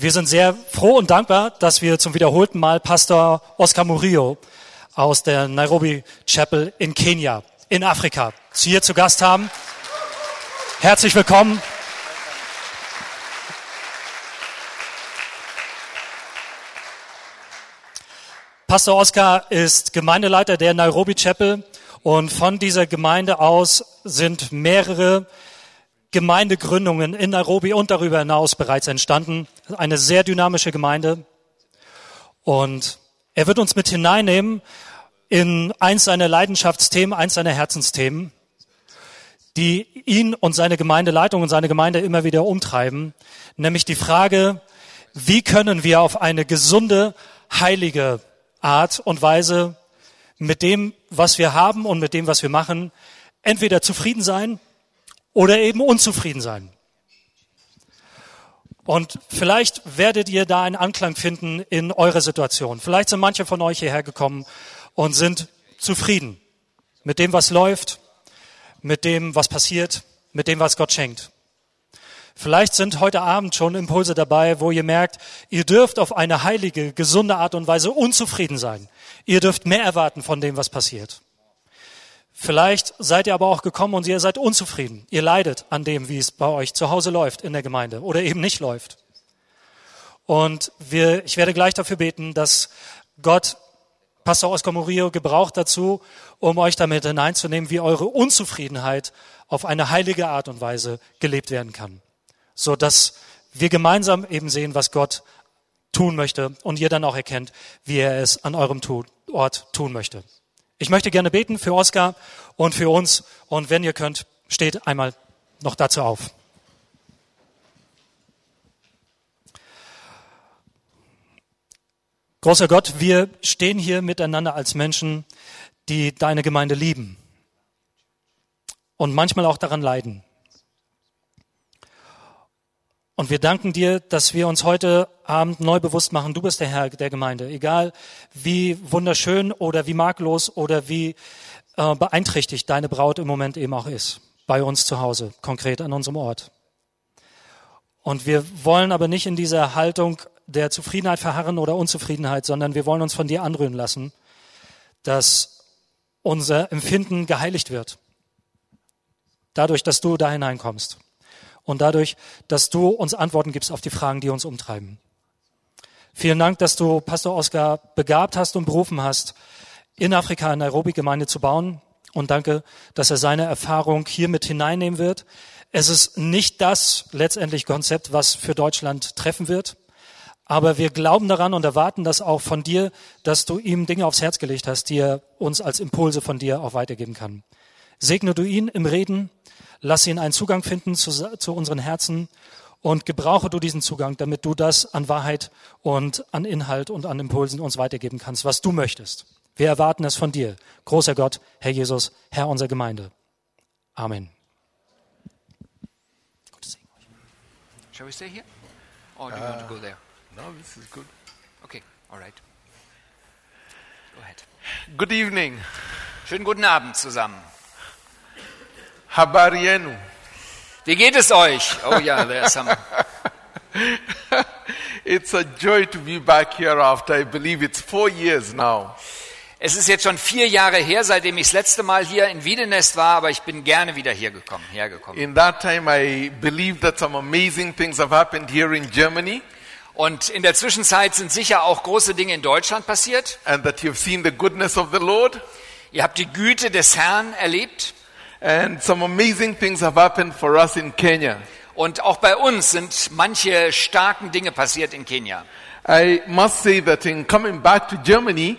Wir sind sehr froh und dankbar, dass wir zum wiederholten Mal Pastor Oscar Murillo aus der Nairobi Chapel in Kenia, in Afrika, hier zu Gast haben. Herzlich willkommen. Pastor Oscar ist Gemeindeleiter der Nairobi Chapel und von dieser Gemeinde aus sind mehrere Gemeindegründungen in Nairobi und darüber hinaus bereits entstanden. Eine sehr dynamische Gemeinde. Und er wird uns mit hineinnehmen in eins seiner Leidenschaftsthemen, eins seiner Herzensthemen, die ihn und seine Gemeindeleitung und seine Gemeinde immer wieder umtreiben, nämlich die Frage, wie können wir auf eine gesunde, heilige Art und Weise mit dem, was wir haben und mit dem, was wir machen, entweder zufrieden sein oder eben unzufrieden sein. Und vielleicht werdet ihr da einen Anklang finden in eurer Situation. Vielleicht sind manche von euch hierher gekommen und sind zufrieden mit dem, was läuft, mit dem, was passiert, mit dem, was Gott schenkt. Vielleicht sind heute Abend schon Impulse dabei, wo ihr merkt, ihr dürft auf eine heilige, gesunde Art und Weise unzufrieden sein. Ihr dürft mehr erwarten von dem, was passiert. Vielleicht seid ihr aber auch gekommen und ihr seid unzufrieden. Ihr leidet an dem, wie es bei euch zu Hause läuft in der Gemeinde oder eben nicht läuft. Und wir, ich werde gleich dafür beten, dass Gott Pastor Oscar Murillo gebraucht dazu, um euch damit hineinzunehmen, wie eure Unzufriedenheit auf eine heilige Art und Weise gelebt werden kann. So dass wir gemeinsam eben sehen, was Gott tun möchte und ihr dann auch erkennt, wie er es an eurem Ort tun möchte. Ich möchte gerne beten für Oskar und für uns. Und wenn ihr könnt, steht einmal noch dazu auf. Großer Gott, wir stehen hier miteinander als Menschen, die deine Gemeinde lieben und manchmal auch daran leiden. Und wir danken dir, dass wir uns heute Abend neu bewusst machen, du bist der Herr der Gemeinde. Egal wie wunderschön oder wie maglos oder wie äh, beeinträchtigt deine Braut im Moment eben auch ist. Bei uns zu Hause, konkret an unserem Ort. Und wir wollen aber nicht in dieser Haltung der Zufriedenheit verharren oder Unzufriedenheit, sondern wir wollen uns von dir anrühren lassen, dass unser Empfinden geheiligt wird. Dadurch, dass du da hineinkommst und dadurch, dass du uns Antworten gibst auf die Fragen, die uns umtreiben. Vielen Dank, dass du Pastor Oskar begabt hast und berufen hast, in Afrika eine Nairobi-Gemeinde zu bauen. Und danke, dass er seine Erfahrung hier mit hineinnehmen wird. Es ist nicht das letztendlich Konzept, was für Deutschland treffen wird. Aber wir glauben daran und erwarten das auch von dir, dass du ihm Dinge aufs Herz gelegt hast, die er uns als Impulse von dir auch weitergeben kann. Segne du ihn im Reden, Lass ihn einen Zugang finden zu, zu unseren Herzen und gebrauche du diesen Zugang, damit du das an Wahrheit und an Inhalt und an Impulsen uns weitergeben kannst, was du möchtest. Wir erwarten es von dir, großer Gott, Herr Jesus, Herr unserer Gemeinde. Amen. Shall we stay here? Or do you uh, want to go there? No, this is good. Okay, all right. Go ahead. Good evening. Schönen guten Abend zusammen. Habari yenu? Wie geht es euch? Oh ja, there's some. it's a joy to be back here after I believe it's four years now. Es ist jetzt schon vier Jahre her, seitdem ich das letzte Mal hier in Wiedenest war, aber ich bin gerne wieder hier gekommen, hergekommen. In that time I believe that some amazing things have happened here in Germany. Und in der Zwischenzeit sind sicher auch große Dinge in Deutschland passiert. And that you've seen the goodness of the Lord. Ihr habt die Güte des Herrn erlebt. And some amazing things have happened for us in Kenya. Und auch bei uns sind manche starken Dinge passiert in Kenia. I must say that in coming back to Germany,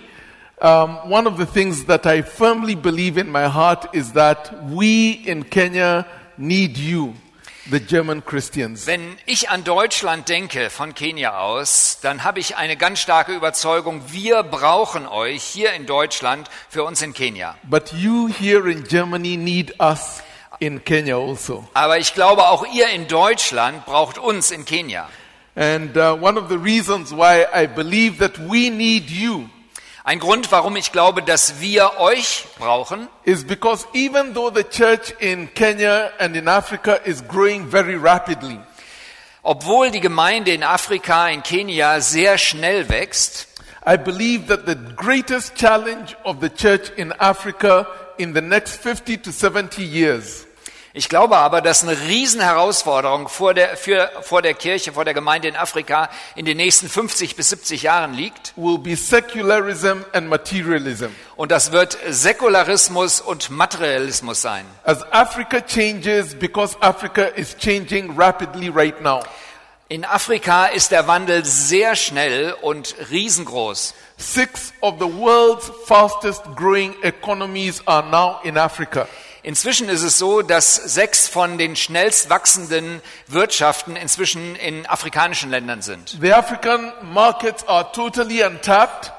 um, one of the things that I firmly believe in my heart is that we in Kenya need you the German Christians. Wenn ich an Deutschland denke von Kenia aus, dann habe ich eine ganz starke Überzeugung, wir brauchen euch hier in Deutschland für uns in Kenia. But you here in Germany need us in Kenya also. Aber ich glaube auch ihr in Deutschland braucht uns in Kenia. And uh, one of the reasons why I believe that we need you ein Grund, warum ich glaube, dass wir euch brauchen, is because even though the church in Kenya and in Africa is growing very rapidly, Obwohl die Gemeinde in Afrika, in Kenia sehr schnell wächst, I believe that the greatest challenge of the church in Africa in the next 50 to 70 years ich glaube aber, dass eine Riesenherausforderung vor der, für, vor der Kirche, vor der Gemeinde in Afrika in den nächsten 50 bis 70 Jahren liegt. will be secularism and materialism. Und das wird Säkularismus und Materialismus sein. As Africa changes, because Africa is changing rapidly right now, In Afrika ist der Wandel sehr schnell und riesengroß. six of the world's fastest growing economies are now in Africa. Inzwischen ist es so, dass sechs von den schnellst wachsenden Wirtschaften inzwischen in afrikanischen Ländern sind. The African markets are totally untapped.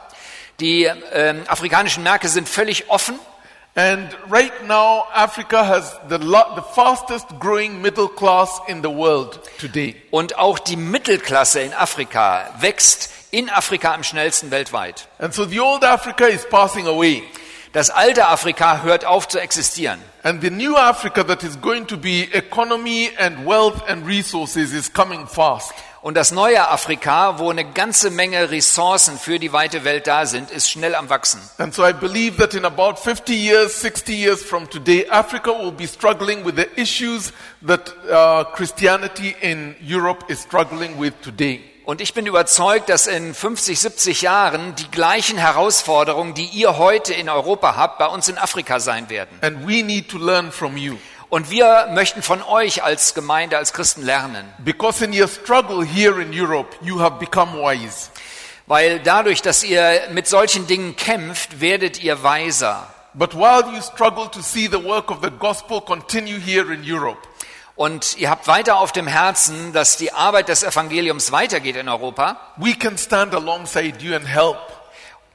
Die ähm, afrikanischen Märkte sind völlig offen And right now, Africa has the, the fastest growing middle class in the world today. und auch die Mittelklasse in Afrika wächst in Afrika am schnellsten weltweit. And so the old Africa is passing away. Das alte Afrika hört auf zu existieren. And the new Africa that is going to be economy and wealth and resources is coming fast. Und das neue Afrika, wo eine ganze Menge Ressourcen für die weite Welt da sind, ist schnell am Wachsen. And so I believe that in about 50 years, 60 years from today, Africa will be struggling with the issues that uh, Christianity in Europe is struggling with today. Und ich bin überzeugt, dass in 50, 70 Jahren die gleichen Herausforderungen, die ihr heute in Europa habt, bei uns in Afrika sein werden. And we need to learn from you. Und wir möchten von euch als Gemeinde, als Christen lernen. Because in your struggle here in Europe, you have become wise. Weil dadurch, dass ihr mit solchen Dingen kämpft, werdet ihr weiser. But while you struggle to see the work of the gospel continue here in Europe, Und ihr habt weiter auf dem Herzen, dass die Arbeit des Evangeliums weitergeht in Europa. we can stand alongside you and help.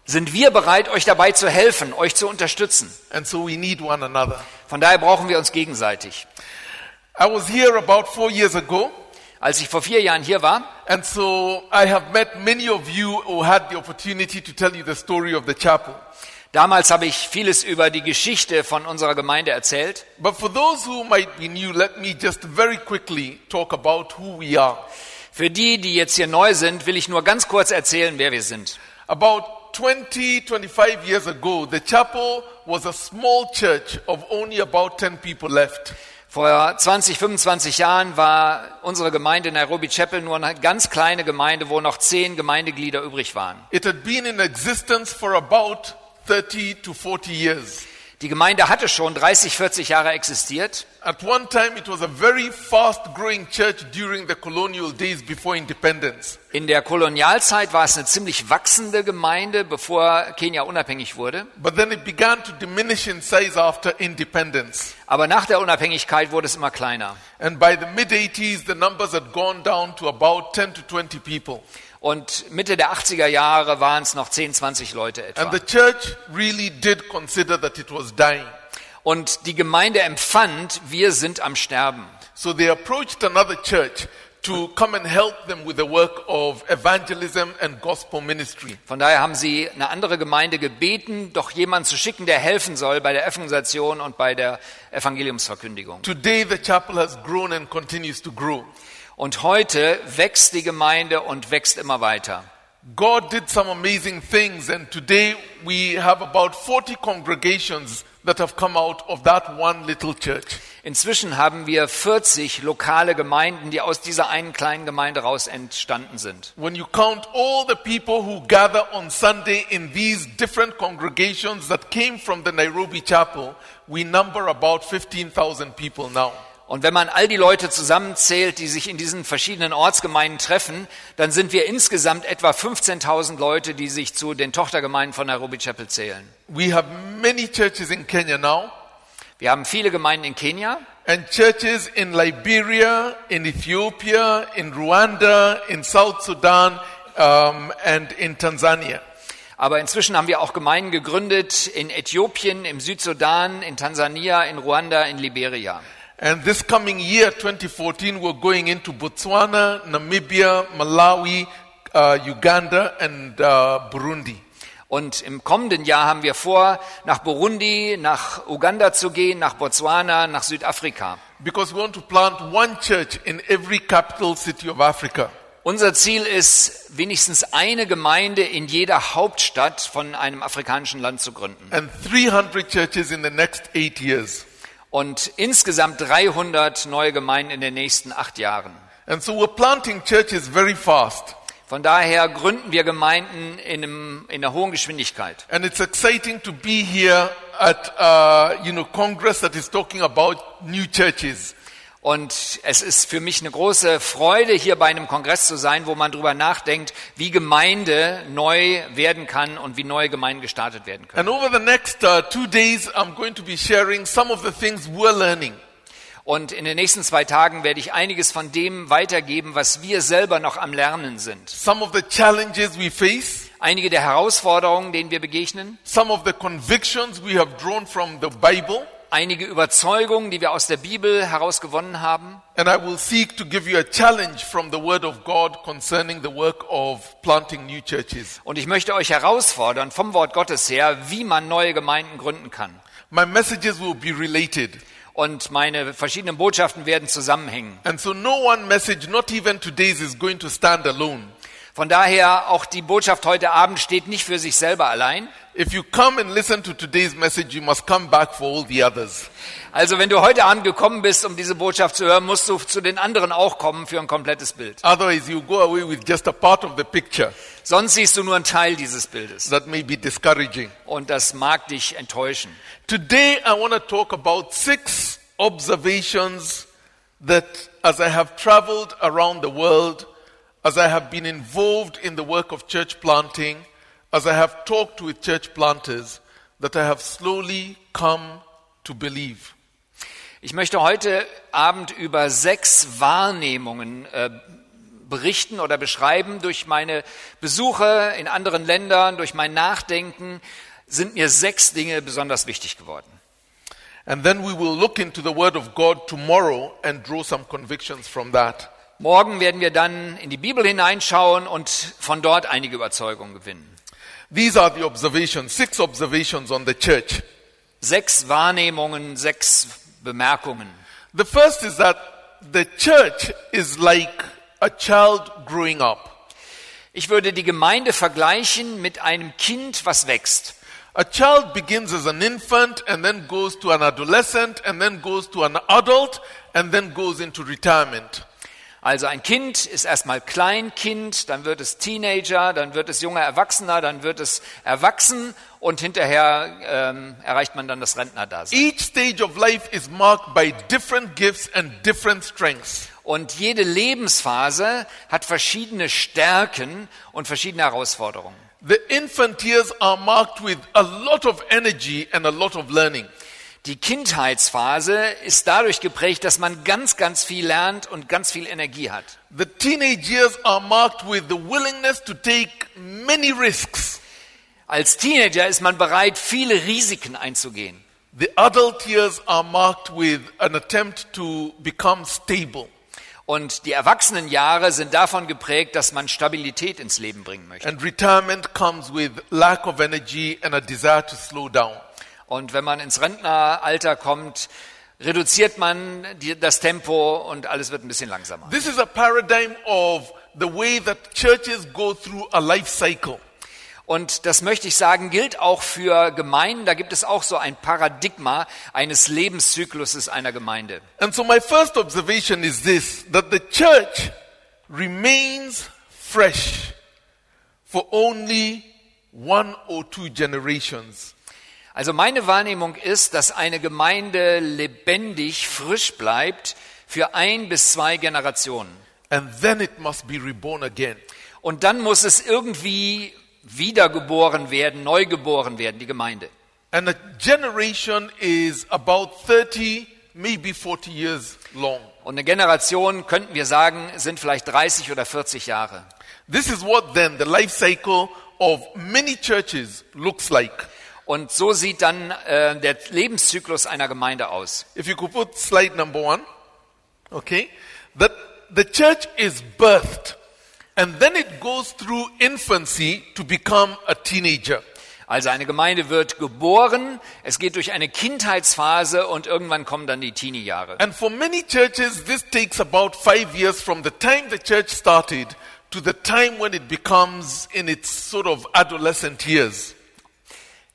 Sind wir bereit, euch dabei zu helfen, euch zu unterstützen? And so we need one another. Von daher brauchen wir uns gegenseitig. I was here about four years ago, Als ich vor vier Jahren hier war, and so I have met many of you who had the opportunity to tell you the story of the chapel. Damals habe ich vieles über die Geschichte von unserer Gemeinde erzählt. But for those who might be new, let me just very quickly talk about who we are. Für die, die jetzt hier neu sind, will ich nur ganz kurz erzählen, wer wir sind. About 20, 25 years ago, the chapel was a small church of only about 10 people left. Vor 20, 25 Jahren war unsere Gemeinde Nairobi Chapel nur eine ganz kleine Gemeinde, wo noch zehn Gemeindeglieder übrig waren. It had been in existence for about 30 to 40 years. Die Gemeinde hatte schon 30, 40 Jahre existiert. At one time, it was a very fast growing church during the colonial days before independence. In der Kolonialzeit war es eine ziemlich wachsende Gemeinde, bevor Kenia unabhängig wurde. But then it began to diminish in size after independence. Aber nach der Unabhängigkeit wurde es immer kleiner. And by the mid 80s, the numbers had gone down to about 10 to 20 people. Und Mitte der 80er Jahre waren es noch 10, 20 Leute etwa. And the church really did consider that it was dying. Und die Gemeinde empfand, wir sind am Sterben. So they approached another church to come and help them with the work of evangelism and gospel ministry. Von daher haben sie eine andere Gemeinde gebeten, doch jemanden zu schicken, der helfen soll bei der Evangelisation und bei der Evangeliumsverkündigung. Today, the chapel has grown and continues to grow. Und heute wächst die Gemeinde und wächst immer weiter. God did some amazing things, and today we have about 40 congregations that have come out of that one little church. Inzwischen haben wir 40 lokale Gemeinden, die aus dieser einen kleinen Gemeinde raus entstanden sind. When you count all the people who gather on Sunday in these different congregations that came from the Nairobi chapel, we number about 15,000 people now. Und wenn man all die Leute zusammenzählt, die sich in diesen verschiedenen Ortsgemeinden treffen, dann sind wir insgesamt etwa 15.000 Leute, die sich zu den Tochtergemeinden von Nairobi Chapel zählen. We have many churches in Kenya now, Wir haben viele Gemeinden in Kenia and churches in Liberia, in Ethiopia, in Rwanda, in South Sudan, um, and in Tanzania. Aber inzwischen haben wir auch Gemeinden gegründet in Äthiopien, im Südsudan, in Tansania, in Ruanda, in Liberia. And this coming year, 2014, we're going into Botswana, Namibia, Malawi, uh, Uganda, and uh, Burundi. Und im kommenden Jahr haben wir vor, nach Burundi, nach Uganda zu gehen, nach Botswana, nach Südafrika. because we want to plant one church in every capital city of Africa. Unser Ziel ist, wenigstens eine Gemeinde in jeder Hauptstadt von einem afrikanischen Land zu gründen. and 300 churches in the next eight years. Und insgesamt 300 neue Gemeinden in den nächsten acht Jahren. And so we're planting churches very fast. Von daher gründen wir Gemeinden in, einem, in einer hohen Geschwindigkeit. And it's exciting to be here at, uh, you know, Congress that is talking about new churches. Und es ist für mich eine große Freude, hier bei einem Kongress zu sein, wo man darüber nachdenkt, wie Gemeinde neu werden kann und wie neue Gemeinden gestartet werden können. And over the next uh, two days, I'm going to be sharing some of the things we're learning. Und in den nächsten zwei Tagen werde ich einiges von dem weitergeben, was wir selber noch am Lernen sind. Some of the challenges we face, Einige der Herausforderungen, denen wir begegnen, some of the convictions we have drawn from the Bible, einige Überzeugungen, die wir aus der Bibel herausgewonnen haben. and I will seek to give you a challenge from the Word of God concerning the work of planting new churches. Und ich möchte euch herausfordern vom Wort Gottes her, wie man neue Gemeinden gründen kann. My messages will be related. Und meine verschiedenen Botschaften werden zusammenhängen. So no one message, Von daher, auch die Botschaft heute Abend steht nicht für sich selber allein. If you come and listen to today's message, you must come back for all the others. Also wenn du heute Abend gekommen bist, um diese Botschaft zu hören, musst du zu den anderen auch kommen für ein komplettes Bild. Otherwise, you go away with just a part of the picture. Sonst siehst du nur einen Teil dieses Bildes. That may be discouraging. Und das mag dich enttäuschen. Today, I want to talk about six observations that, as I have traveled around the world, as I have been involved in the work of church planting, as I have talked with church planters, that I have slowly come to believe. Ich möchte heute Abend über sechs Wahrnehmungen äh, berichten oder beschreiben. Durch meine Besuche in anderen Ländern, durch mein Nachdenken sind mir sechs Dinge besonders wichtig geworden. And then we will look into the Word of God tomorrow and draw some convictions from that. Morgen werden wir dann in die Bibel hineinschauen und von dort einige Überzeugungen gewinnen. These are the observations, six observations on the church. Sechs Wahrnehmungen, sechs Bemerkungen. The first is that the church is like a child growing up. Ich würde die Gemeinde vergleichen mit einem Kind, was wächst. A child begins as an infant and then goes to an adolescent and then goes to an adult and then goes into retirement. Also ein Kind ist erstmal Kleinkind, dann wird es Teenager, dann wird es junger Erwachsener, dann wird es erwachsen und hinterher ähm, erreicht man dann das Rentnerdasein. Each stage of life is marked by different gifts and different strengths. Und jede Lebensphase hat verschiedene Stärken und verschiedene Herausforderungen. The infant years are marked with a lot of energy and a lot of learning. Die Kindheitsphase ist dadurch geprägt, dass man ganz, ganz viel lernt und ganz viel Energie hat. The teenage years are marked with the willingness to take many risks. Als Teenager ist man bereit, viele Risiken einzugehen. The adult years are marked with an attempt to become stable. Und die Erwachsenenjahre sind davon geprägt, dass man Stabilität ins Leben bringen möchte. And retirement comes with lack of energy and a desire to slow down. Und wenn man ins Rentneralter kommt, reduziert man die, das Tempo und alles wird ein bisschen langsamer. This is a paradigm of the way that churches go through a life cycle. Und das möchte ich sagen, gilt auch für Gemeinden. Da gibt es auch so ein Paradigma eines Lebenszykluses einer Gemeinde. And so my first observation is this, that the church remains fresh for only one or two generations. Also meine Wahrnehmung ist, dass eine Gemeinde lebendig, frisch bleibt für ein bis zwei Generationen. And then it must be reborn again. Und dann muss es irgendwie wiedergeboren werden, neu geboren werden, die Gemeinde. And a generation is about 30, maybe 40 years long. Und eine Generation, könnten wir sagen, sind vielleicht 30 oder 40 Jahre. This is what then the life cycle of many churches looks like. Und so sieht dann äh, der Lebenszyklus einer Gemeinde aus. If you could put slide number one, okay, that the church is birthed and then it goes through infancy to become a teenager. Also eine Gemeinde wird geboren, es geht durch eine Kindheitsphase und irgendwann kommen dann die Teenie-Jahre. And for many churches, this takes about five years from the time the church started to the time when it becomes in its sort of adolescent years.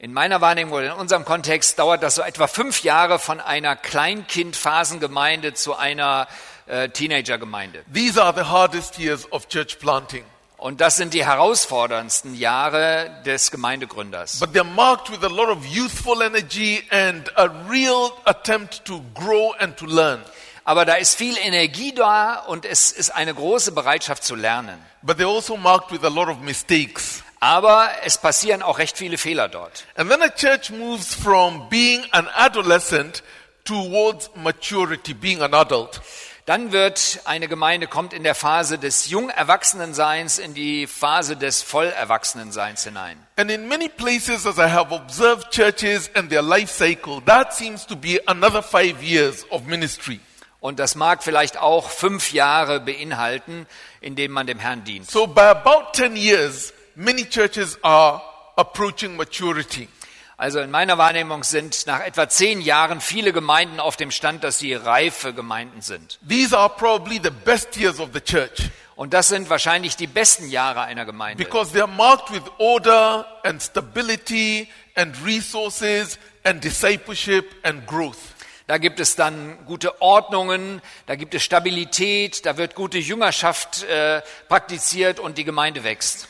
In meiner Wahrnehmung oder in unserem Kontext dauert das so etwa fünf Jahre von einer Kleinkind-Phasengemeinde zu einer äh, Teenager-Gemeinde. These are the hardest years of church planting. Und das sind die herausforderndsten Jahre des Gemeindegründers. But they're marked with a lot of youthful energy and a real attempt to grow and to learn. Aber da ist viel Energie da und es ist eine große Bereitschaft zu lernen. But they're also marked with a lot of mistakes. Aber es passieren auch recht viele Fehler dort. And then a church moves from being an adolescent towards maturity, being an adult. Dann wird eine Gemeinde kommt in der Phase des Jungerwachsenenseins in die Phase des Vollerwachsenenseins hinein. And in many places, as I have observed churches and their life cycle, that seems to be another five years of ministry. Und das mag vielleicht auch fünf Jahre beinhalten, in denen man dem Herrn dient. So by about 10 years, many churches are approaching maturity. Also in meiner Wahrnehmung sind nach etwa zehn Jahren viele Gemeinden auf dem Stand, dass sie reife Gemeinden sind. These are probably the best years of the church Und das sind wahrscheinlich die besten Jahre einer Gemeinde. because they are marked with order and stability and resources and discipleship and growth. Da gibt es dann gute Ordnungen, da gibt es Stabilität, da wird gute Jüngerschaft äh, praktiziert und die Gemeinde wächst.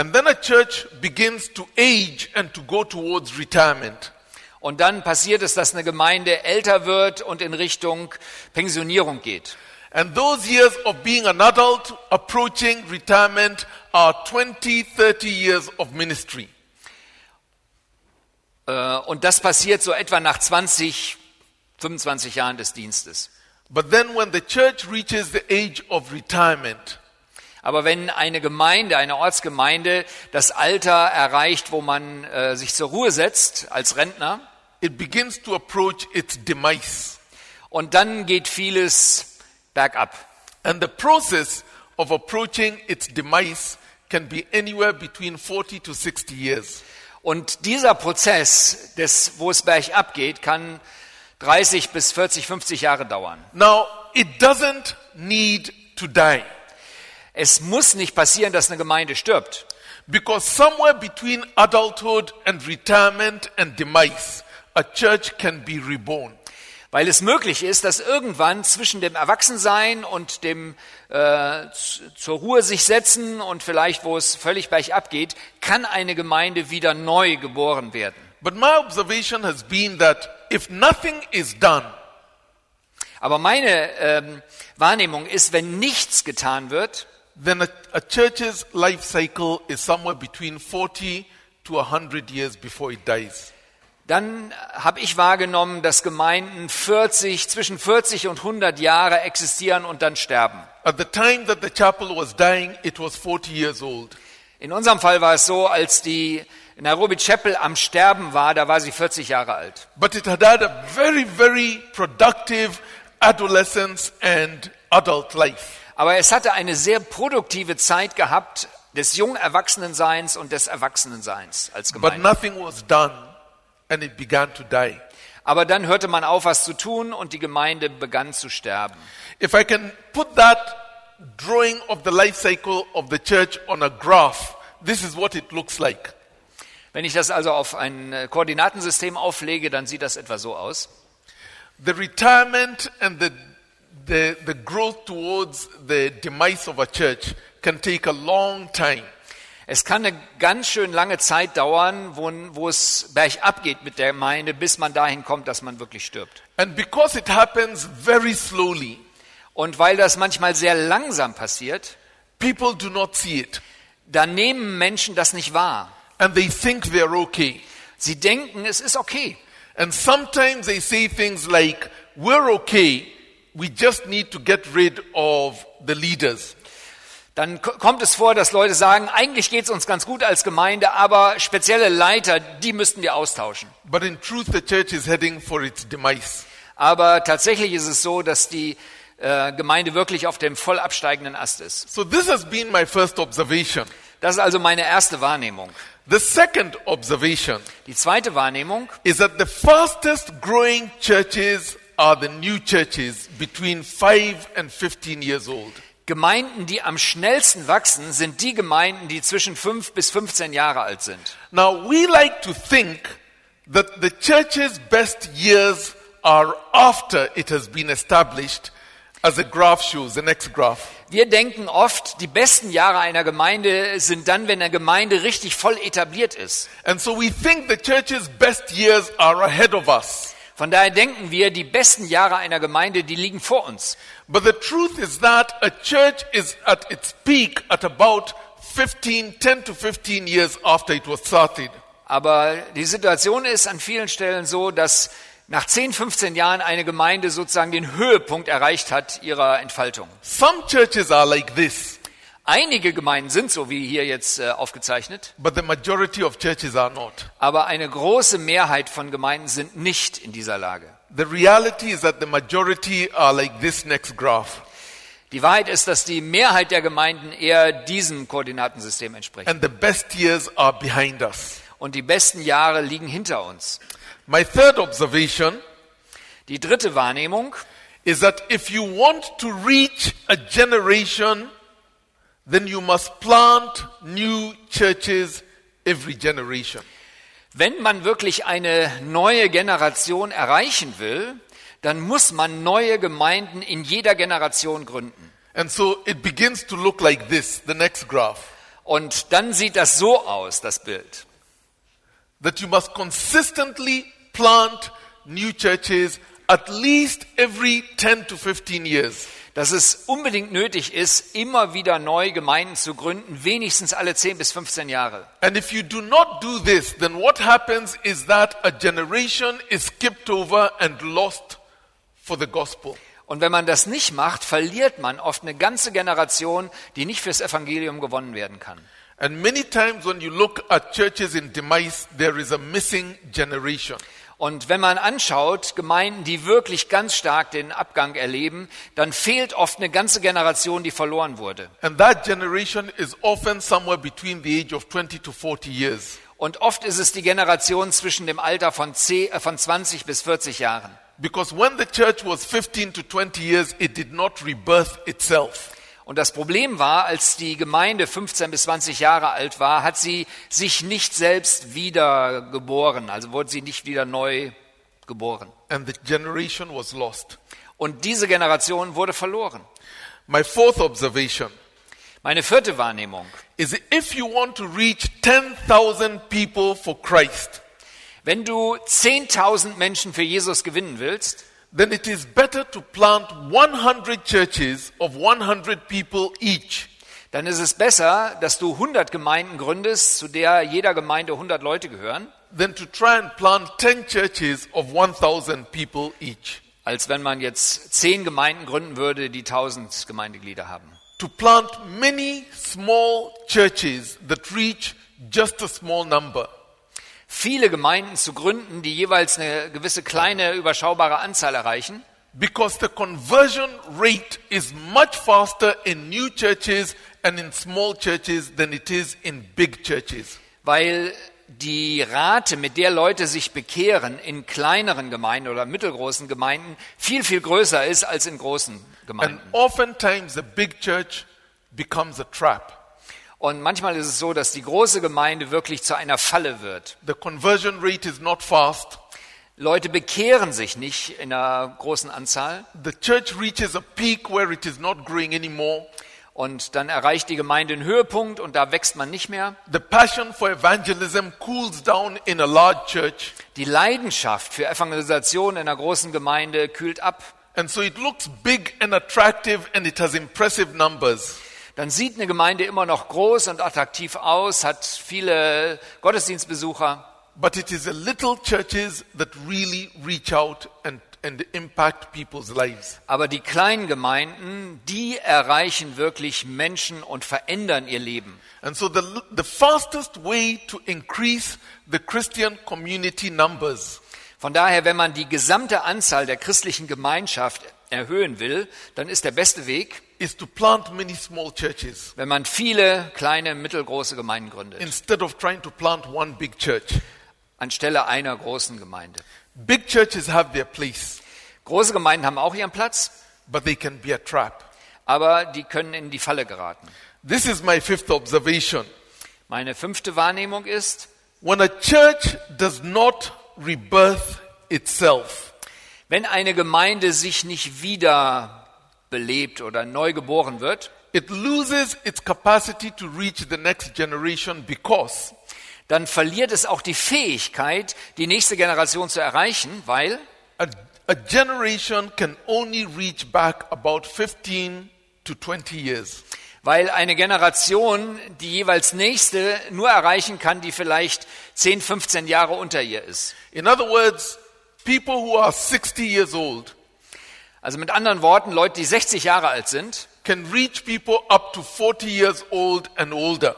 And then a church begins to age and to go towards retirement. Und dann passiert es, dass eine Gemeinde älter wird und in Richtung Pensionierung geht. And those years of being an adult approaching retirement are 20, 30 years of ministry. Äh, Und das passiert so etwa nach 20, 25 Jahren des Dienstes. But then when the church reaches the age of retirement, Aber wenn eine Gemeinde, eine Ortsgemeinde das Alter erreicht, wo man äh, sich zur Ruhe setzt als Rentner, it begins to approach its demise. und dann geht vieles bergab. And the process of approaching its demise can be anywhere between 40 to 60 years. Und dieser Prozess, des, wo es bergab geht, kann 30 bis 40, 50 Jahre dauern. Now, it doesn't need to die Es muss nicht passieren, dass eine Gemeinde stirbt. because somewhere between adulthood and retirement and demise, a church can be reborn. Weil es möglich ist, dass irgendwann zwischen dem Erwachsensein und dem äh, zur Ruhe sich setzen und vielleicht, wo es völlig bergab geht, kann eine Gemeinde wieder neu geboren werden. But my observation has been that if nothing is done, Aber meine ähm, Wahrnehmung ist, wenn nichts getan wird, then a, a church's life cycle is somewhere between 40 to 100 years before it dies. dann habe ich wahrgenommen, dass Gemeinden 40, zwischen 40 und 100 Jahre existieren und dann sterben. At the time that the chapel was dying, it was 40 years old. In unserem Fall war es so, als die Nairobi Chapel am Sterben war, da war sie 40 Jahre alt. But it had had a very, very productive adolescence and adult life. Aber es hatte eine sehr produktive Zeit gehabt des jungen Erwachsenenseins und des Erwachsenenseins als But Gemeinde. nothing was done and it began to die. Aber dann hörte man auf, was zu tun und die Gemeinde begann zu sterben. If I can put that drawing of the life cycle of the church on a graph, this is what it looks like. Wenn ich das also auf ein äh, Koordinatensystem auflege, dann sieht das etwa so aus. The retirement and the, the, the growth towards the demise of a church can take a long time. Es kann eine ganz schön lange Zeit dauern, wo, wo es bergab geht mit der Gemeinde, bis man dahin kommt, dass man wirklich stirbt. And because it happens very slowly, Und weil das manchmal sehr langsam passiert, people do not see it. dann nehmen Menschen das nicht wahr. And they think they're okay. Sie denken, es ist okay. And sometimes they say things like, we're okay, we just need to get rid of the leaders. Dann ko- kommt es vor, dass Leute sagen, eigentlich geht es uns ganz gut als Gemeinde, aber spezielle Leiter, die müssten wir austauschen. But in truth, the church is heading for its demise. Aber tatsächlich ist es so, dass die äh, Gemeinde wirklich auf dem voll absteigenden Ast ist. So this has been my first observation. Das ist also meine erste Wahrnehmung. The second observation Die zweite Wahrnehmung, is that the fastest growing churches are the new churches between 5 and 15 years old. Gemeinden, die am schnellsten wachsen, sind die Gemeinden, die zwischen 5 bis 15 Jahre alt sind. Now, we like to think that the church's best years are after it has been established, as the graph shows, the next graph. Wir denken oft, die besten Jahre einer Gemeinde sind dann, wenn eine Gemeinde richtig voll etabliert ist. And so we think the church's best years are ahead of us. Von daher denken wir, die besten Jahre einer Gemeinde, die liegen vor uns. But the truth is that a church is at its peak at about 15, 10 to 15 years after it was started. Aber die Situation ist an vielen Stellen so, dass nach 10, 15 Jahren eine Gemeinde sozusagen den Höhepunkt erreicht hat ihrer Entfaltung. Some churches are like this, Einige Gemeinden sind so wie hier jetzt äh, aufgezeichnet, but the majority of churches are not. aber eine große Mehrheit von Gemeinden sind nicht in dieser Lage. The reality is that the majority are like this next graph. Die Wahrheit ist, dass die Mehrheit der Gemeinden eher diesem Koordinatensystem entspricht. And the best years are behind us. Und die besten Jahre liegen hinter uns. My third observation Die dritte Wahrnehmung, is that if you want to reach a generation, then you must plant new churches every generation. wenn man wirklich eine neue Generation erreichen will, dann muss man neue Gemeinden in jeder Generation gründen. And so it begins to look like this, the next graph, Und dann sieht das so aus, das Bild. that you must consistently plant new churches at least every 10 to 15 years. Dass es unbedingt nötig ist, immer wieder neue Gemeinden zu gründen, wenigstens alle 10 bis 15 Jahre. And if you do not do this, then what happens is that a generation is skipped over and lost for the gospel. Und wenn man das nicht macht, verliert man oft eine ganze Generation, die nicht fürs Evangelium gewonnen werden kann. And many times when you look at churches in demise, there is a missing generation. Und wenn man anschaut, Gemeinden, die wirklich ganz stark den Abgang erleben, dann fehlt oft eine ganze Generation, die verloren wurde. And that generation is often somewhere between the age of 20 to 40 years. Und oft ist es die Generation zwischen dem Alter von, 10, äh, von 20 bis 40 Jahren. Because when the church was 15 to 20 years, it did not rebirth itself. Und das Problem war, als die Gemeinde 15 bis 20 Jahre alt war, hat sie sich nicht selbst wieder geboren, also wurde sie nicht wieder neu geboren. And the generation was lost. Und diese Generation wurde verloren. My fourth observation Meine vierte Wahrnehmung. is if you want to reach 10,000 people for Christ, Wenn du 10.000 Menschen für Jesus gewinnen willst, then it is better to plant 100 churches of 100 people each dann ist es besser, dass du 100 Gemeinden gründest, zu der jeder Gemeinde 100 Leute gehören, than to try and plant 10 churches of 1,000 people each. als wenn man jetzt 10 Gemeinden gründen würde, die 1000 Gemeindeglieder haben. To plant many small churches that reach just a small number. Viele Gemeinden zu gründen, die jeweils eine gewisse kleine, überschaubare Anzahl erreichen, Because the conversion rate is much faster in new churches and in small churches than it is in big churches. weil die Rate, mit der Leute sich bekehren in kleineren Gemeinden oder mittelgroßen Gemeinden, viel, viel größer ist als in großen And Gemeinden. oftentimes the big church becomes a trap. Und manchmal ist es so, dass die große Gemeinde wirklich zu einer Falle wird. The conversion rate is not fast. Leute bekehren sich nicht in einer großen Anzahl The church reaches a peak where it is not growing anymore. und dann erreicht die Gemeinde einen Höhepunkt und da wächst man nicht mehr. The passion for evangelism cools down in a large church. Die Leidenschaft für Evangelisation in einer großen Gemeinde kühlt ab. And so it looks big and attractive and it has impressive numbers. Dann sieht eine Gemeinde immer noch groß und attraktiv aus, hat viele Gottesdienstbesucher, But it is the little churches that really reach out and, and impact people's lives. aber die kleinen Gemeinden, die erreichen wirklich Menschen und verändern ihr Leben. And so the, the fastest way to increase the Christian community numbers Von daher, wenn man die gesamte Anzahl der christlichen Gemeinschaft erhöhen will, dann ist der beste Weg, is to plant many small churches wenn man viele kleine, mittelgroße Gemeinden gründet, instead of trying to plant one big church. anstelle einer großen Gemeinde. Big churches have their place, Große Gemeinden haben auch ihren Platz, but they can be a trap. aber die können in die Falle geraten. This is my fifth observation. Meine fünfte Wahrnehmung ist, When a church does not rebirth itself, wenn eine Gemeinde sich nicht wieder belebt oder neu geboren wird, it loses its capacity to reach the next generation because dann verliert es auch die Fähigkeit, die nächste Generation zu erreichen, weil a, a generation can only reach back about 15 to 20 years. weil eine Generation die jeweils nächste nur erreichen kann, die vielleicht 10, 15 Jahre unter ihr ist. In other words, people who are 60 years old Also mit anderen Worten, Leute, die 60 Jahre alt sind, can reach people up to 40 years old and older,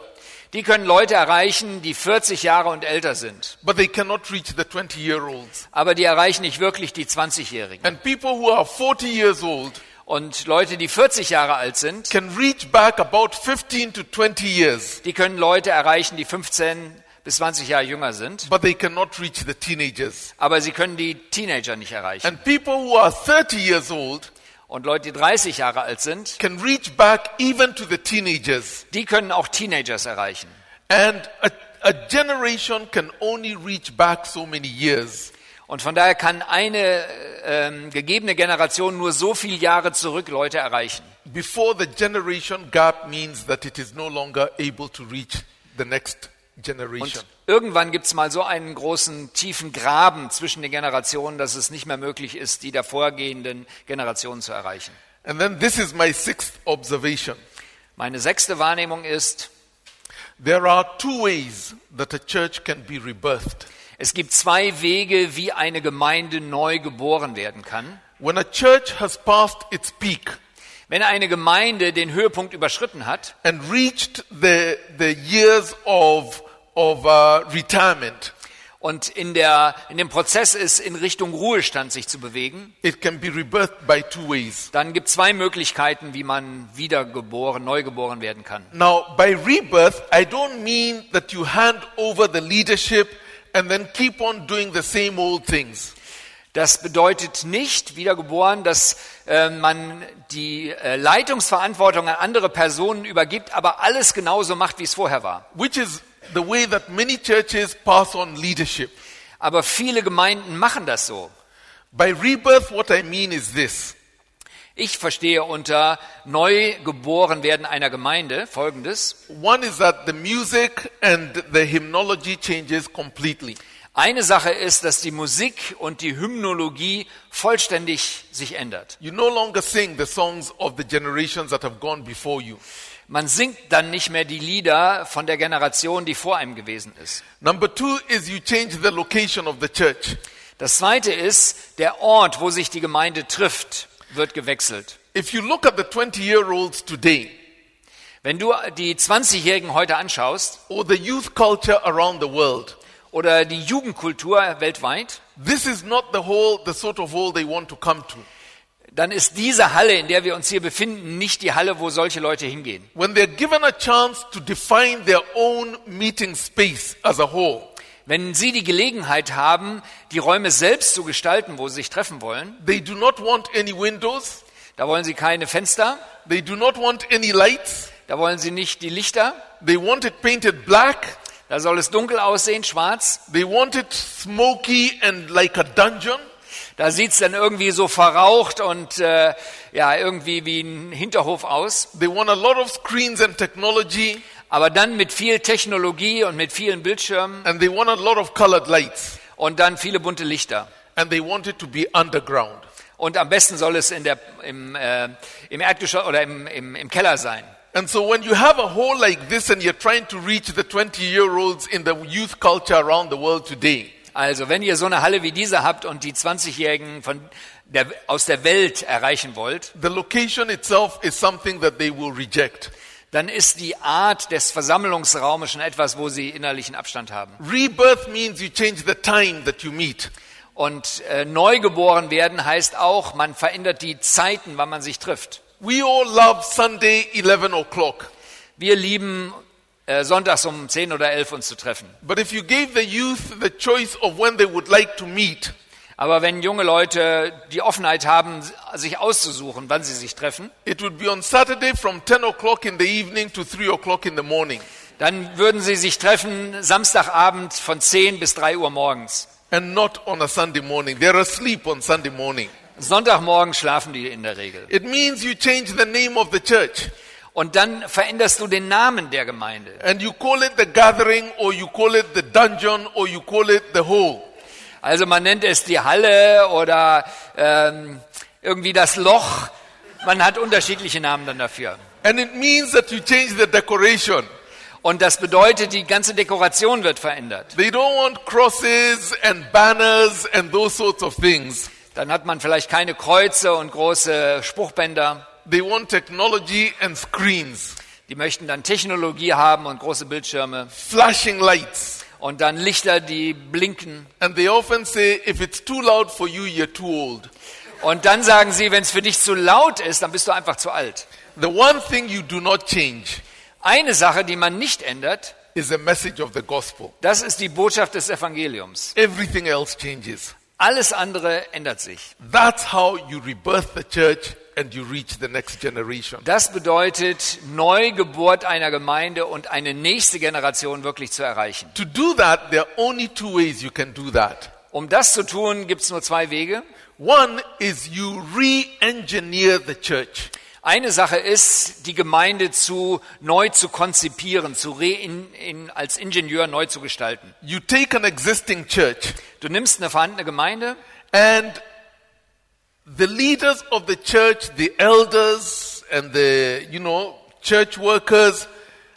die können Leute erreichen, die 40 Jahre und älter sind. but they cannot reach the 20 year olds. Aber die erreichen nicht wirklich die 20-Jährigen. And people who are 40 years old Und Leute, die 40 Jahre alt sind, can reach back about 15 to 20 years, die können Leute erreichen, die 15 bis 20 Jahre jünger sind. but they cannot reach the teenagers. Aber sie können die Teenager nicht erreichen. And people who are 30 years old Und Leute, die 30 Jahre alt sind, can reach back even to the teenagers. die können auch Teenagers erreichen. And a, a generation can only reach back so many years. Und von daher kann eine ähm, gegebene Generation nur so viele Jahre zurück Leute erreichen. Before the generation gap means that it is no longer able to reach the next. Und irgendwann gibt es mal so einen großen, tiefen Graben zwischen den Generationen, dass es nicht mehr möglich ist, die davorgehenden Generationen zu erreichen. And then this is my sixth observation. Meine sechste Wahrnehmung ist, There are two ways that a church can be rebirthed. es gibt zwei Wege, wie eine Gemeinde neu geboren werden kann. When a church has passed its peak Wenn eine Gemeinde den Höhepunkt überschritten hat and reached the, the years of, of uh, retirement, und in, der, in dem Prozess ist, in Richtung Ruhestand sich zu bewegen, it can be rebirthed by two ways. dann gibt es zwei Möglichkeiten, wie man wiedergeboren, neu geboren werden kann. Now, by rebirth, I don't mean that you hand over the leadership and then keep on doing the same old things. Das bedeutet nicht, wiedergeboren, dass äh, man die äh, Leitungsverantwortung an andere Personen übergibt, aber alles genauso macht, wie es vorher war. which is the way that many churches pass on leadership. Aber viele Gemeinden machen das so. By rebirth, what I mean is this Ich verstehe unter neu geboren werden einer Gemeinde Folgendes. one is that the music and the hymnology changes completely. Eine Sache ist, dass die Musik und die Hymnologie vollständig sich ändert. You no longer sing the songs of the generations that have gone before you. Man singt dann nicht mehr die Lieder von der Generation, die vor einem gewesen ist. Number two is you change the location of the church. Das zweite ist, der Ort, wo sich die Gemeinde trifft, wird gewechselt. If you look at the 20 year olds today, Wenn du die 20-Jährigen heute anschaust or the youth culture around the world, oder die Jugendkultur weltweit, this is not the whole, the sort of hall they want to come to. dann ist diese Halle, in der wir uns hier befinden, nicht die Halle, wo solche Leute hingehen. When they're given a chance to define their own meeting space as a whole, Wenn Sie die Gelegenheit haben, die Räume selbst zu gestalten, wo Sie sich treffen wollen, they do not want any windows, da wollen Sie keine Fenster, they do not want any lights, da wollen Sie nicht die Lichter, they want it painted black, da soll es dunkel aussehen, schwarz, they want it smoky and like a dungeon. da sieht's dann irgendwie so verraucht und äh, ja irgendwie wie ein Hinterhof aus, They want a lot of screens and technology, aber dann mit viel Technologie und mit vielen Bildschirmen and they want a lot of colored lights, und dann viele bunte Lichter. and they want it to be underground. Und am besten soll es in der, im, äh, im Erdgeschoss oder im, im, im Keller sein. And so when you have a hole like this and you're trying to reach the 20 year olds in the youth culture around the world today, Also wenn ihr so eine Halle wie diese habt und die 20-Jährigen von der, aus der Welt erreichen wollt, the location itself is something that they will reject. dann ist die Art des Versammlungsraumes schon etwas, wo sie innerlichen Abstand haben. Rebirth means you change the time that you meet. Und äh, neugeboren werden heißt auch, man verändert die Zeiten, wann man sich trifft. We all love Sunday 11 o'clock. Wir lieben äh, sonntags um 10 oder 11 uns zu treffen. But if you gave the youth the choice of when they would like to meet, Aber wenn junge Leute die Offenheit haben, sich auszusuchen, wann sie sich treffen, it would be on Saturday from 10 o'clock in the evening to 3 o'clock in the morning. dann würden sie sich treffen Samstagabend von 10 bis 3 Uhr morgens. And not on a Sunday morning. They're asleep on Sunday morning. Sonntagmorgen schlafen die in der Regel. It means you change the name of the church. Und dann veränderst du den Namen der Gemeinde. And you call it the gathering, or you call it the dungeon, or you call it the hole. Also man nennt es die Halle oder ähm, irgendwie das Loch. Man hat unterschiedliche Namen dann dafür. And it means that you change the decoration. Und das bedeutet, die ganze Dekoration wird verändert. They don't want crosses and banners and those sorts of things. Dann hat man vielleicht keine Kreuze und große Spruchbänder. They want technology and screens, Die möchten dann Technologie haben und große Bildschirme flashing lights. und dann Lichter, die blinken. And they often say, if it's too loud for you, you're too old. Und dann sagen sie, wenn es für dich zu laut ist, dann bist du einfach zu alt. The one thing you do not change Eine Sache, die man nicht ändert, is the message of the gospel. das ist die Botschaft des Evangeliums. Everything else changes. Alles andere ändert sich. That's how you rebirth the church and you reach the next generation. Das bedeutet Neugeburt einer Gemeinde und eine nächste Generation wirklich zu erreichen. To do that, there are only two ways you can do that. Um das zu tun, gibt es nur zwei Wege. One is you re engineer the church. Eine Sache ist, die Gemeinde zu neu zu konzipieren, zu re in, in, als Ingenieur neu zu gestalten. You take an existing church Du nimmst eine vorhandene Gemeinde and the leaders of the church, the elders and the, you know, church workers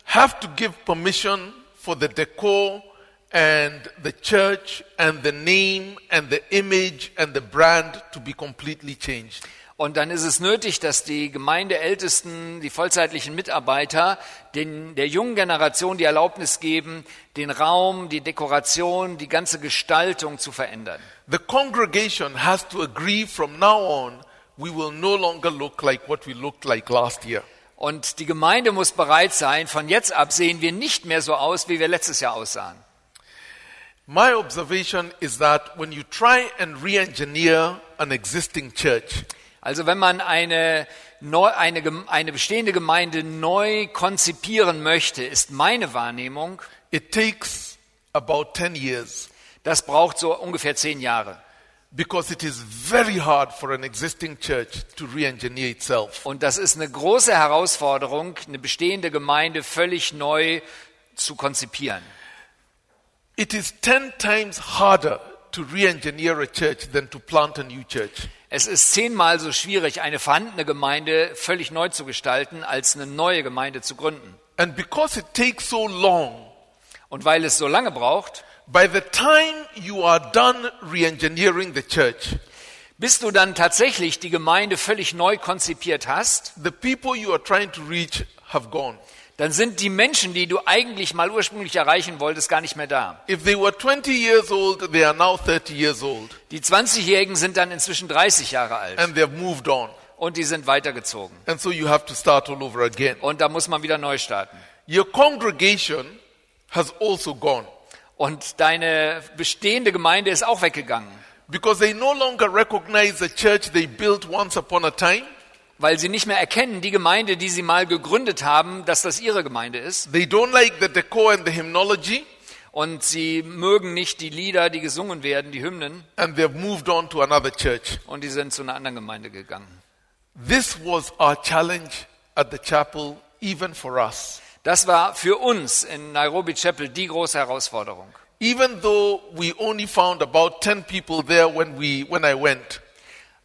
have to give permission for the decor and the church and the name and the image and the brand to be completely changed. Und dann ist es nötig, dass die Gemeindeältesten, die vollzeitlichen Mitarbeiter den, der jungen Generation die Erlaubnis geben, den Raum, die Dekoration, die ganze Gestaltung zu verändern. The congregation has to agree from now on, we will no longer look like what we looked like last year. Und die Gemeinde muss bereit sein, von jetzt ab sehen wir nicht mehr so aus, wie wir letztes Jahr aussahen. My observation is that when you try and re engineer an existing church, Also wenn man eine, neu, eine, eine bestehende Gemeinde neu konzipieren möchte, ist meine Wahrnehmung, it takes about 10 years das braucht so ungefähr zehn Jahre. because it is very hard for an existing church to re engineer itself. Und das ist eine große Herausforderung, eine bestehende Gemeinde völlig neu zu konzipieren. It is 10 times harder to re engineer a church than to plant a new church. Es ist zehnmal so schwierig, eine vorhandene Gemeinde völlig neu zu gestalten, als eine neue Gemeinde zu gründen. And because it takes so long, Und weil es so lange braucht, by the time you are done re engineering the church, bis du dann tatsächlich die Gemeinde völlig neu konzipiert hast, the people you are trying to reach have gone. Dann sind die Menschen, die du eigentlich mal ursprünglich erreichen wolltest, gar nicht mehr da. If they were 20 years old, they are now 30 years old Die 20-Jährigen sind dann inzwischen 30 Jahre alt and they have moved on. und die sind weitergezogen. And so you have to start all over again. Und da muss man wieder neu starten. Your congregation has also gone Und deine bestehende Gemeinde ist auch weggegangen, because they no longer recognize the church they built once upon a time. Weil sie nicht mehr erkennen, die Gemeinde, die sie mal gegründet haben, dass das ihre Gemeinde ist. They don't like the decor and the hymnology, Und sie mögen nicht die Lieder, die gesungen werden, die Hymnen. and they've moved on to another church. Und die sind zu einer anderen Gemeinde gegangen. This was our challenge at the chapel, even for us. Das war für uns in Nairobi Chapel die große Herausforderung. Even though we only found about 10 people there when, we, when I went,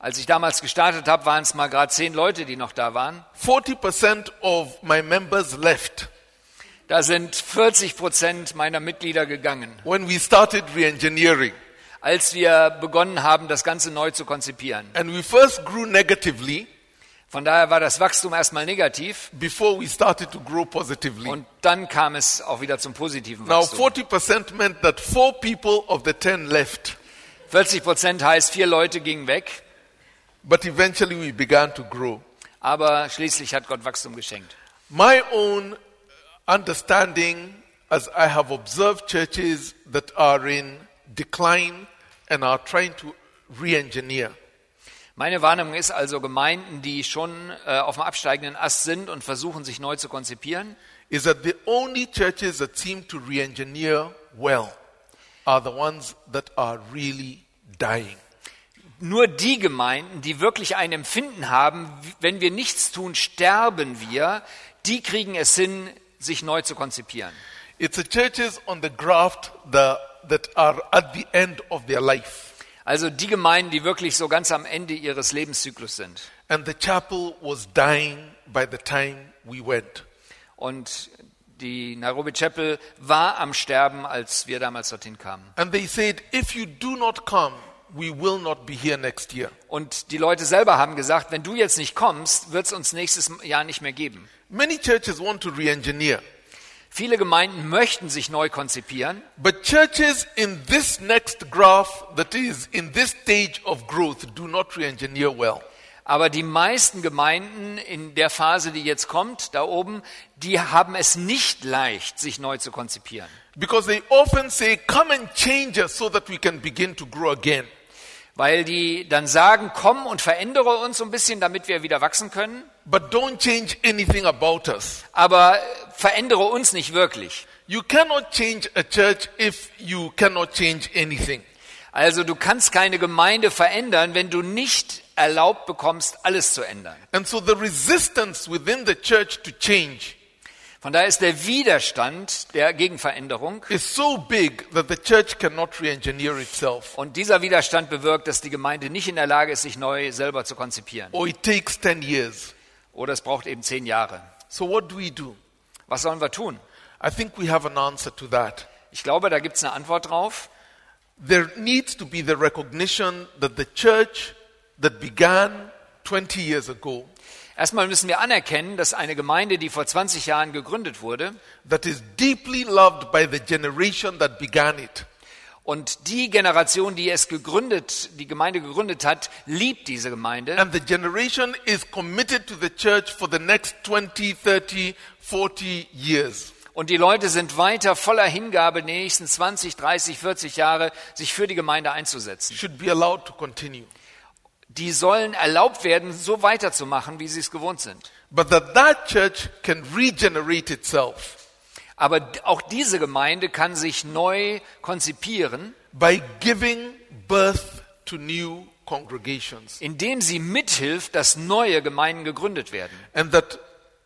Als ich damals gestartet habe, waren es mal gerade zehn Leute, die noch da waren. 40% of my members left Da sind 40 Prozent meiner Mitglieder gegangen, when we started re engineering. als wir begonnen haben, das Ganze neu zu konzipieren. And we first grew negatively Von daher war das Wachstum erstmal negativ before we started to grow positively. und dann kam es auch wieder zum positiven Now, Wachstum. 40% meant that four people of the 10 left, 40 Prozent heißt, vier Leute gingen weg, but eventually we began to grow. Aber schließlich hat Gott Wachstum geschenkt. My own understanding, as I have observed churches that are in decline and are trying to re engineer, Meine Wahrnehmung ist also Gemeinden, die schon äh, auf dem absteigenden Ast sind und versuchen, sich neu zu konzipieren, is that the only churches that seem to re engineer well are the ones that are really dying. Nur die Gemeinden, die wirklich ein Empfinden haben, wenn wir nichts tun, sterben wir, die kriegen es hin, sich neu zu konzipieren. It's the churches on the graft that are at the end of their life. Also die Gemeinden, die wirklich so ganz am Ende ihres Lebenszyklus sind. And the chapel was dying by the time we went. Und die Nairobi Chapel war am Sterben, als wir damals dorthin kamen. And they said, if you do not come, we will not be here next year. Und die Leute selber haben gesagt, wenn du jetzt nicht kommst, wird es uns nächstes Jahr nicht mehr geben. Many churches want to re engineer, Viele Gemeinden möchten sich neu konzipieren, but churches in this next graph, that is, in this stage of growth, do not re engineer well. aber die meisten Gemeinden in der Phase, die jetzt kommt, da oben, die haben es nicht leicht, sich neu zu konzipieren. Because they often say, come and change us so that we can begin to grow again. Weil die dann sagen, komm und verändere uns so ein bisschen, damit wir wieder wachsen können, But don't change anything about us. aber verändere uns nicht wirklich. You cannot change a church if you cannot change anything. Also du kannst keine Gemeinde verändern, wenn du nicht erlaubt bekommst, alles zu ändern. And so the resistance within the church to change Von daher ist der Widerstand der Gegenveränderung is so big that the church cannot re engineer itself. und dieser Widerstand bewirkt, dass die Gemeinde nicht in der Lage ist, sich neu selber zu konzipieren. Or it takes 10 years. Oder es braucht eben zehn Jahre. So what do we do? Was sollen wir tun? I think we have an answer to that. Ich glaube, da gibt es eine Antwort drauf. There needs to be the recognition that the church that began 20 years ago, Erstmal müssen wir anerkennen, dass eine Gemeinde, die vor 20 Jahren gegründet wurde that is deeply loved by the generation that began it, und die Generation, die es gegründet, die Gemeinde gegründet hat, liebt diese Gemeinde and the generation is committed to the church for the next 20, 30, 40 years. und die Leute sind weiter voller Hingabe die nächsten 20, 30, 40 Jahre sich für die Gemeinde einzusetzen. Should be allowed to continue. Die sollen erlaubt werden, so weiterzumachen, wie sie es gewohnt sind. But that that church can regenerate itself Aber auch diese Gemeinde kann sich neu konzipieren, by giving birth to new congregations. indem sie mithilft, dass neue Gemeinden gegründet werden. And that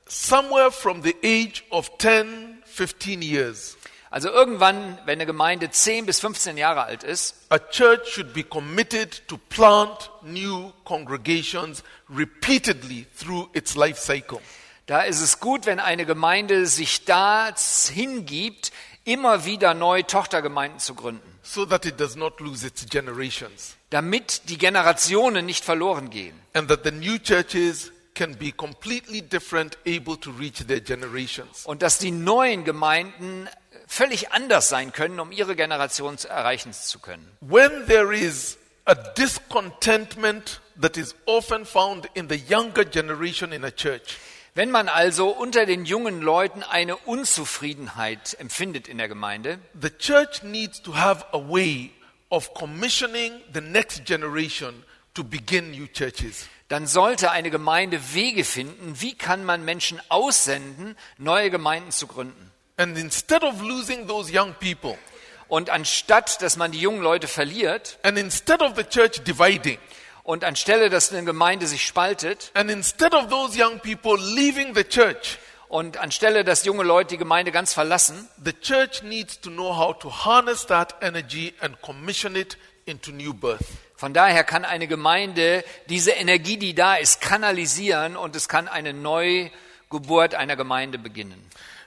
somewhere from the age of 10, 15 years, Also irgendwann, wenn eine Gemeinde 10 bis 15 Jahre alt ist, a church should be committed to plant new congregations repeatedly through its life cycle. da ist es gut, wenn eine Gemeinde sich da hingibt, immer wieder neu Tochtergemeinden zu gründen, so that it does not lose its generations. damit die Generationen nicht verloren gehen. And that the new churches can be completely different, able to reach their generations. Und dass die neuen Gemeinden völlig anders sein können, um ihre Generation zu erreichen zu können. When there is a discontentment that is often found in the younger generation in a church, Wenn man also unter den jungen Leuten eine Unzufriedenheit empfindet in der Gemeinde, the church needs to have a way of commissioning the next generation to begin new churches. dann sollte eine Gemeinde Wege finden, wie kann man Menschen aussenden, neue Gemeinden zu gründen. And instead of losing those young people, Und anstatt, dass man die jungen Leute verliert and instead of the church dividing, und anstelle, dass eine Gemeinde sich spaltet and instead of those young people leaving the church, und anstelle, dass junge Leute die Gemeinde ganz verlassen, the church needs to know how to harness that energy and commission it into new birth. von daher kann eine Gemeinde diese Energie, die da ist, kanalisieren und es kann eine Neugeburt einer Gemeinde beginnen.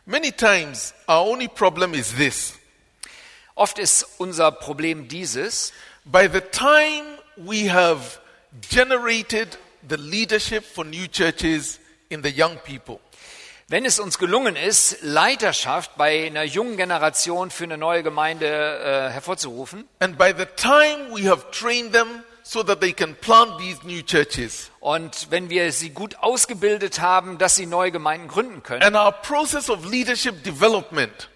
Many times, our only problem is this. Oft ist unser Problem dieses, By the time we have generated the leadership for new churches in the young people, wenn es uns gelungen ist, Leiterschaft bei einer jungen Generation für eine neue Gemeinde äh, hervorzurufen, and by the time we have trained them so that they can plant these new churches. Und wenn wir sie gut ausgebildet haben, dass sie neue Gemeinden gründen können. And our process of leadership development,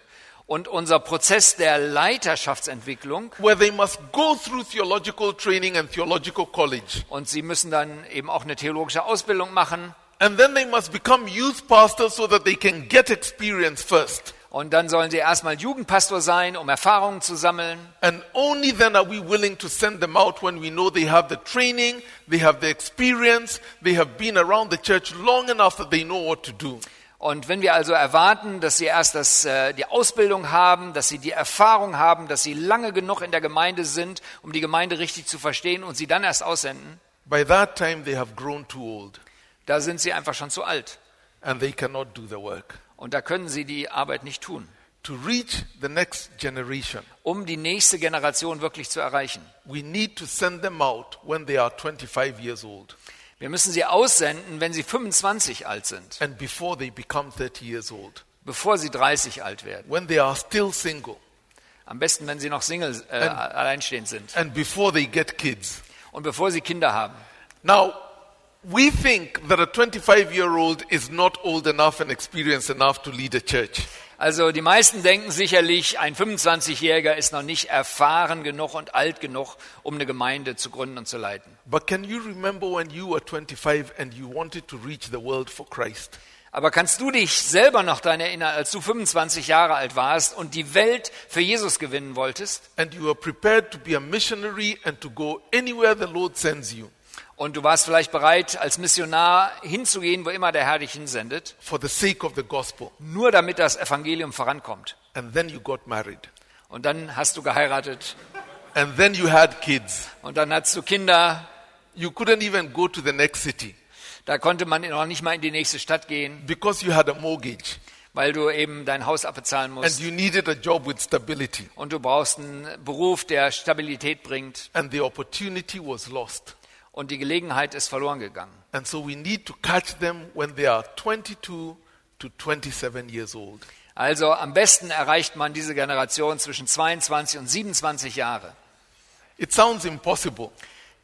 Und unser Prozess der Leiterschaftsentwicklung, where they must go through theological training and theological college. und sie müssen dann eben auch eine theologische Ausbildung machen. And then they must become youth pastors so that they can get experience first. Und dann sollen sie erstmal Jugendpastor sein, um Erfahrungen zu sammeln. And only then are we willing to send them out when we know they have the training, they have the experience, they have been around the church long enough that they know what to do. Und wenn wir also erwarten, dass sie erst das, äh, die Ausbildung haben, dass sie die Erfahrung haben, dass sie lange genug in der Gemeinde sind, um die Gemeinde richtig zu verstehen und sie dann erst aussenden, By that time, they have grown too old da sind sie einfach schon zu alt. and they cannot do the work. Und da können sie die Arbeit nicht tun, To reach the next generation, um die nächste Generation wirklich zu erreichen. we need to send them out when they are 25 years old Wir müssen sie aussenden, wenn sie 25 alt sind, and before they become 30 years old, bevor sie 30 alt werden. when they are still single, Am besten, wenn sie noch Single, äh, alleinstehend sind and before they get kids. und bevor sie Kinder haben. Now, we think that a 25 year old is not old enough and experienced enough to lead a church. Also die meisten denken sicherlich, ein 25-Jähriger ist noch nicht erfahren genug und alt genug, um eine Gemeinde zu gründen und zu leiten. But can you remember when you were 25 and you wanted to reach the world for Christ? Aber kannst du dich selber noch daran erinnern, als du 25 Jahre alt warst und die Welt für Jesus gewinnen wolltest? And you were prepared to be a missionary and to go anywhere the Lord sends you Und du warst vielleicht bereit, als Missionar hinzugehen, wo immer der Herr dich hinsendet, for the sake of the gospel. nur damit das Evangelium vorankommt. And then you got married. Und dann hast du geheiratet And then you had kids. und dann hast du Kinder. You couldn't even go to the next city Da konnte man noch nicht mal in die nächste Stadt gehen, because you had a mortgage weil du eben dein Haus abbezahlen and musst. you needed a job with stability. Und du brauchst einen Beruf, der Stabilität bringt. Und die Gelegenheit ist verloren gegangen. And so we need to catch them when they are 22 to 27 years old. Also am besten erreicht man diese Generation zwischen 22 und 27 Jahre. It sounds impossible,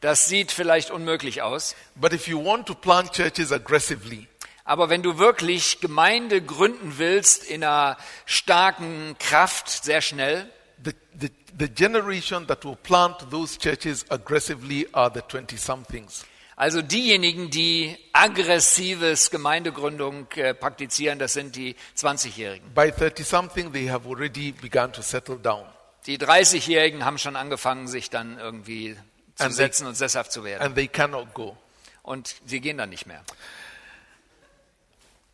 Das sieht vielleicht unmöglich aus. but if you want to plant churches aggressively, Aber wenn du wirklich Gemeinde gründen willst in einer starken Kraft, sehr schnell, the, the, the generation that will plant those churches aggressively are the 20 somethings. also diejenigen, die aggressives Gemeindegründung äh, praktizieren, das sind die 20-Jährigen. By 30 something, they have already begun to settle down. Die 30-Jährigen haben schon angefangen, sich dann irgendwie zu And they- setzen und sesshaft zu werden. And they cannot go. Und sie gehen dann nicht mehr.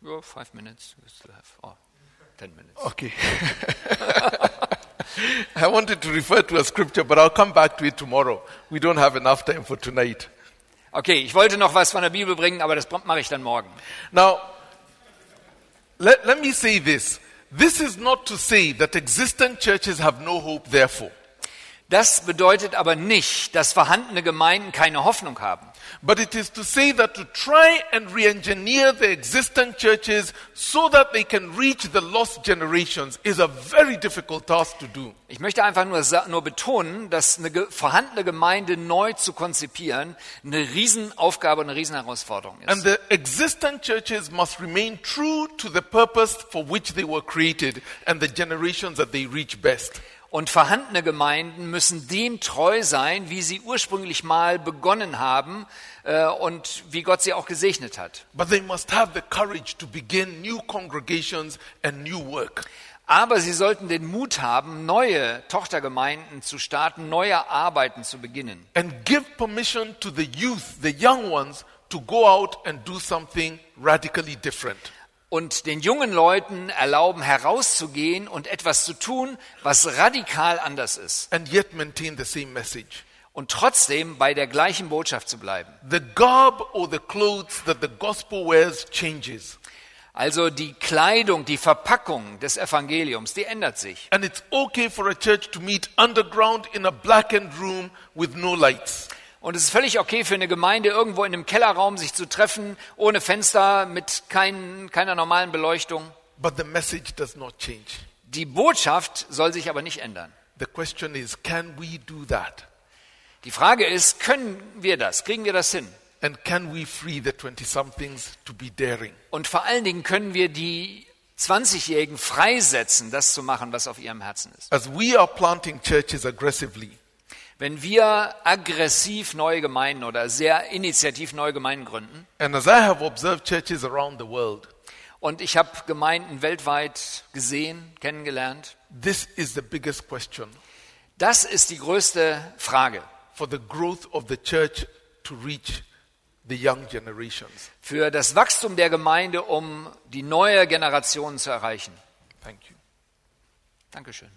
Ja, five minutes. we still have, oh, ten minutes. Okay. I wanted to refer to a scripture, but I'll come back to it tomorrow. We don't have enough time for tonight. Okay, ich wollte noch was von der Bibel bringen, aber das mache ich dann morgen. Now, let, let me say this. This is not to say that existing churches have no hope, therefore. Das bedeutet aber nicht, dass vorhandene Gemeinden keine Hoffnung haben. But it is to say that to try and re engineer the existing churches so that they can reach the lost generations is a very difficult task to do. Ich möchte einfach nur, nur betonen, dass eine vorhandene Gemeinde neu zu konzipieren eine Riesenaufgabe, eine Riesenherausforderung And ist. the existing churches must remain true to the purpose for which they were created and the generations that they reach best. Und vorhandene Gemeinden müssen dem treu sein, wie sie ursprünglich mal begonnen haben äh, und wie Gott sie auch gesegnet hat. Aber sie sollten den Mut haben, neue Tochtergemeinden zu starten, neue Arbeiten zu beginnen. and give permission to the youth, the young ones, to go out and do something radically different. Und den jungen Leuten erlauben, herauszugehen und etwas zu tun, was radikal anders ist. and yet maintain the same message. Und trotzdem bei der gleichen Botschaft zu bleiben. The garb or the clothes that the gospel wears changes. Also die Kleidung, die Verpackung des Evangeliums, die ändert sich. And it's okay for a church to meet underground in a blackened room with no lights. Und es ist völlig okay für eine Gemeinde, irgendwo in einem Kellerraum sich zu treffen, ohne Fenster, mit kein, keiner normalen Beleuchtung. But the message does not change. Die Botschaft soll sich aber nicht ändern. The question is can we do that? Die Frage ist, können wir das? Kriegen wir das hin? And can we free the 20 somethings to be daring? Und vor allen Dingen können wir die 20-Jährigen freisetzen, das zu machen, was auf ihrem Herzen ist. As we are planting churches aggressively, Wenn wir aggressiv neue Gemeinden oder sehr initiativ neue Gemeinden gründen, and as I have observed churches around the world, und ich habe Gemeinden weltweit gesehen, kennengelernt, this is the biggest question das ist die größte Frage for the growth of the church to reach the young generations. für das Wachstum der Gemeinde, um die neue Generation zu erreichen. Thank you. Dankeschön.